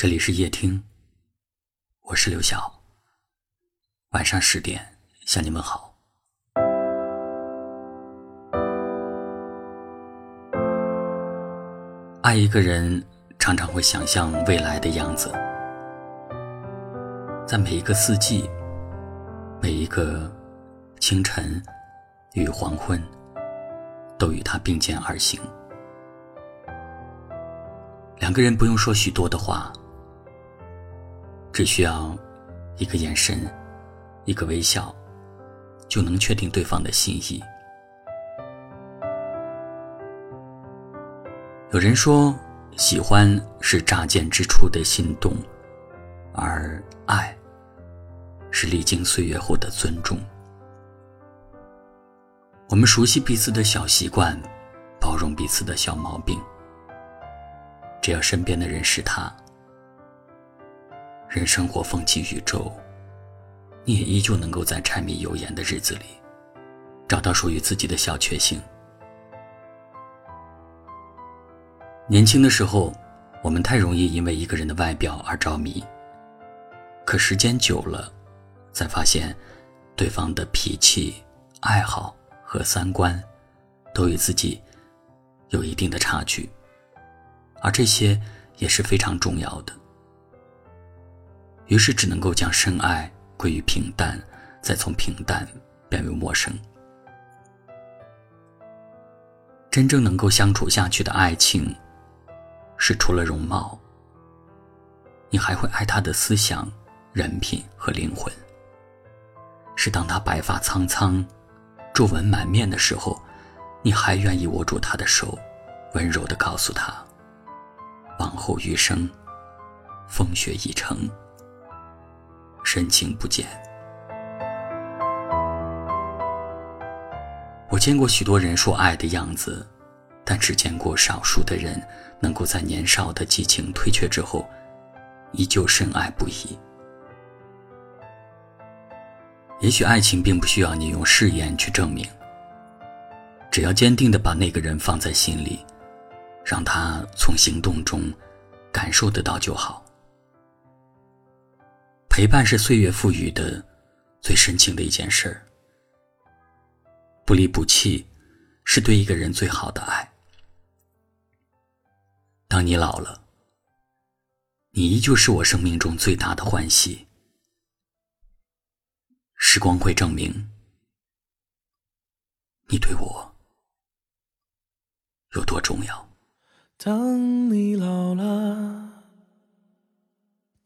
这里是夜听，我是刘晓。晚上十点向你们好。爱一个人，常常会想象未来的样子，在每一个四季，每一个清晨与黄昏，都与他并肩而行。两个人不用说许多的话。只需要一个眼神，一个微笑，就能确定对方的心意。有人说，喜欢是乍见之初的心动，而爱是历经岁月后的尊重。我们熟悉彼此的小习惯，包容彼此的小毛病，只要身边的人是他。人生活风起宇宙，你也依旧能够在柴米油盐的日子里，找到属于自己的小确幸。年轻的时候，我们太容易因为一个人的外表而着迷，可时间久了，才发现，对方的脾气、爱好和三观，都与自己有一定的差距，而这些也是非常重要的。于是只能够将深爱归于平淡，再从平淡变为陌生。真正能够相处下去的爱情，是除了容貌，你还会爱他的思想、人品和灵魂。是当他白发苍苍、皱纹满面的时候，你还愿意握住他的手，温柔的告诉他：往后余生，风雪已成。深情不减。我见过许多人说爱的样子，但只见过少数的人能够在年少的激情退却之后，依旧深爱不已。也许爱情并不需要你用誓言去证明，只要坚定的把那个人放在心里，让他从行动中感受得到就好。陪伴是岁月赋予的最深情的一件事儿，不离不弃是对一个人最好的爱。当你老了，你依旧是我生命中最大的欢喜。时光会证明，你对我有多重要。当你老了。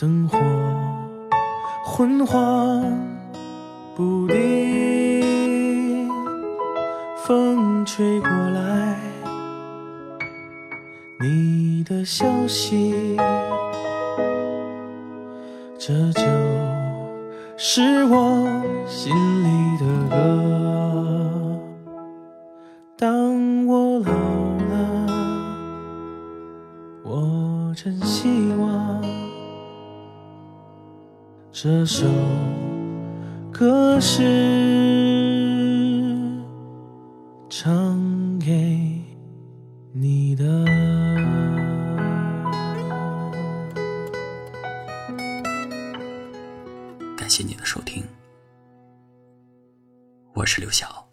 灯火昏黄不定，风吹过来，你的消息，这就是我心里的歌。当我老了，我珍惜这首歌是唱给你的。感谢你的收听，我是刘晓。